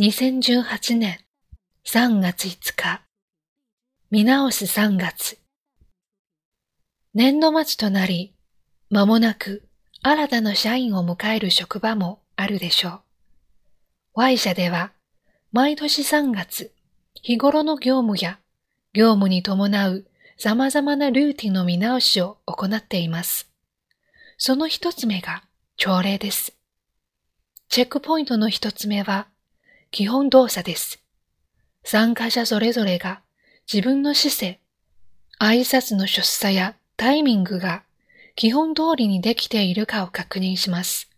2018年3月5日、見直す3月。年度末となり、間もなく新たな社員を迎える職場もあるでしょう。Y 社では、毎年3月、日頃の業務や業務に伴う様々なルーティンの見直しを行っています。その一つ目が朝礼です。チェックポイントの一つ目は、基本動作です。参加者それぞれが自分の姿勢、挨拶の出作やタイミングが基本通りにできているかを確認します。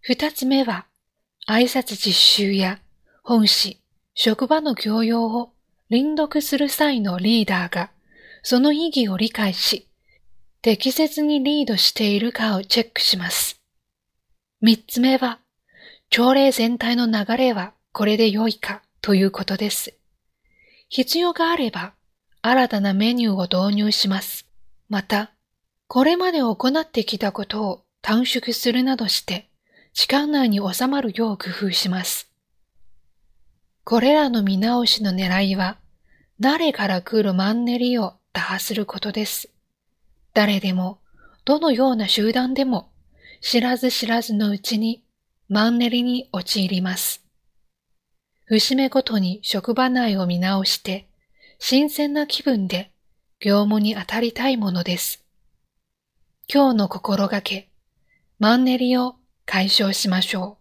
二つ目は、挨拶実習や本誌、職場の教養を輪読する際のリーダーがその意義を理解し、適切にリードしているかをチェックします。三つ目は、朝礼全体の流れはこれで良いかということです。必要があれば、新たなメニューを導入します。また、これまで行ってきたことを短縮するなどして、時間内に収まるよう工夫します。これらの見直しの狙いは、誰から来るマンネリを打破することです。誰でも、どのような集団でも、知らず知らずのうちにマンネリに陥ります。節目ごとに職場内を見直して、新鮮な気分で業務に当たりたいものです。今日の心がけ、マンネリを解消しましょう。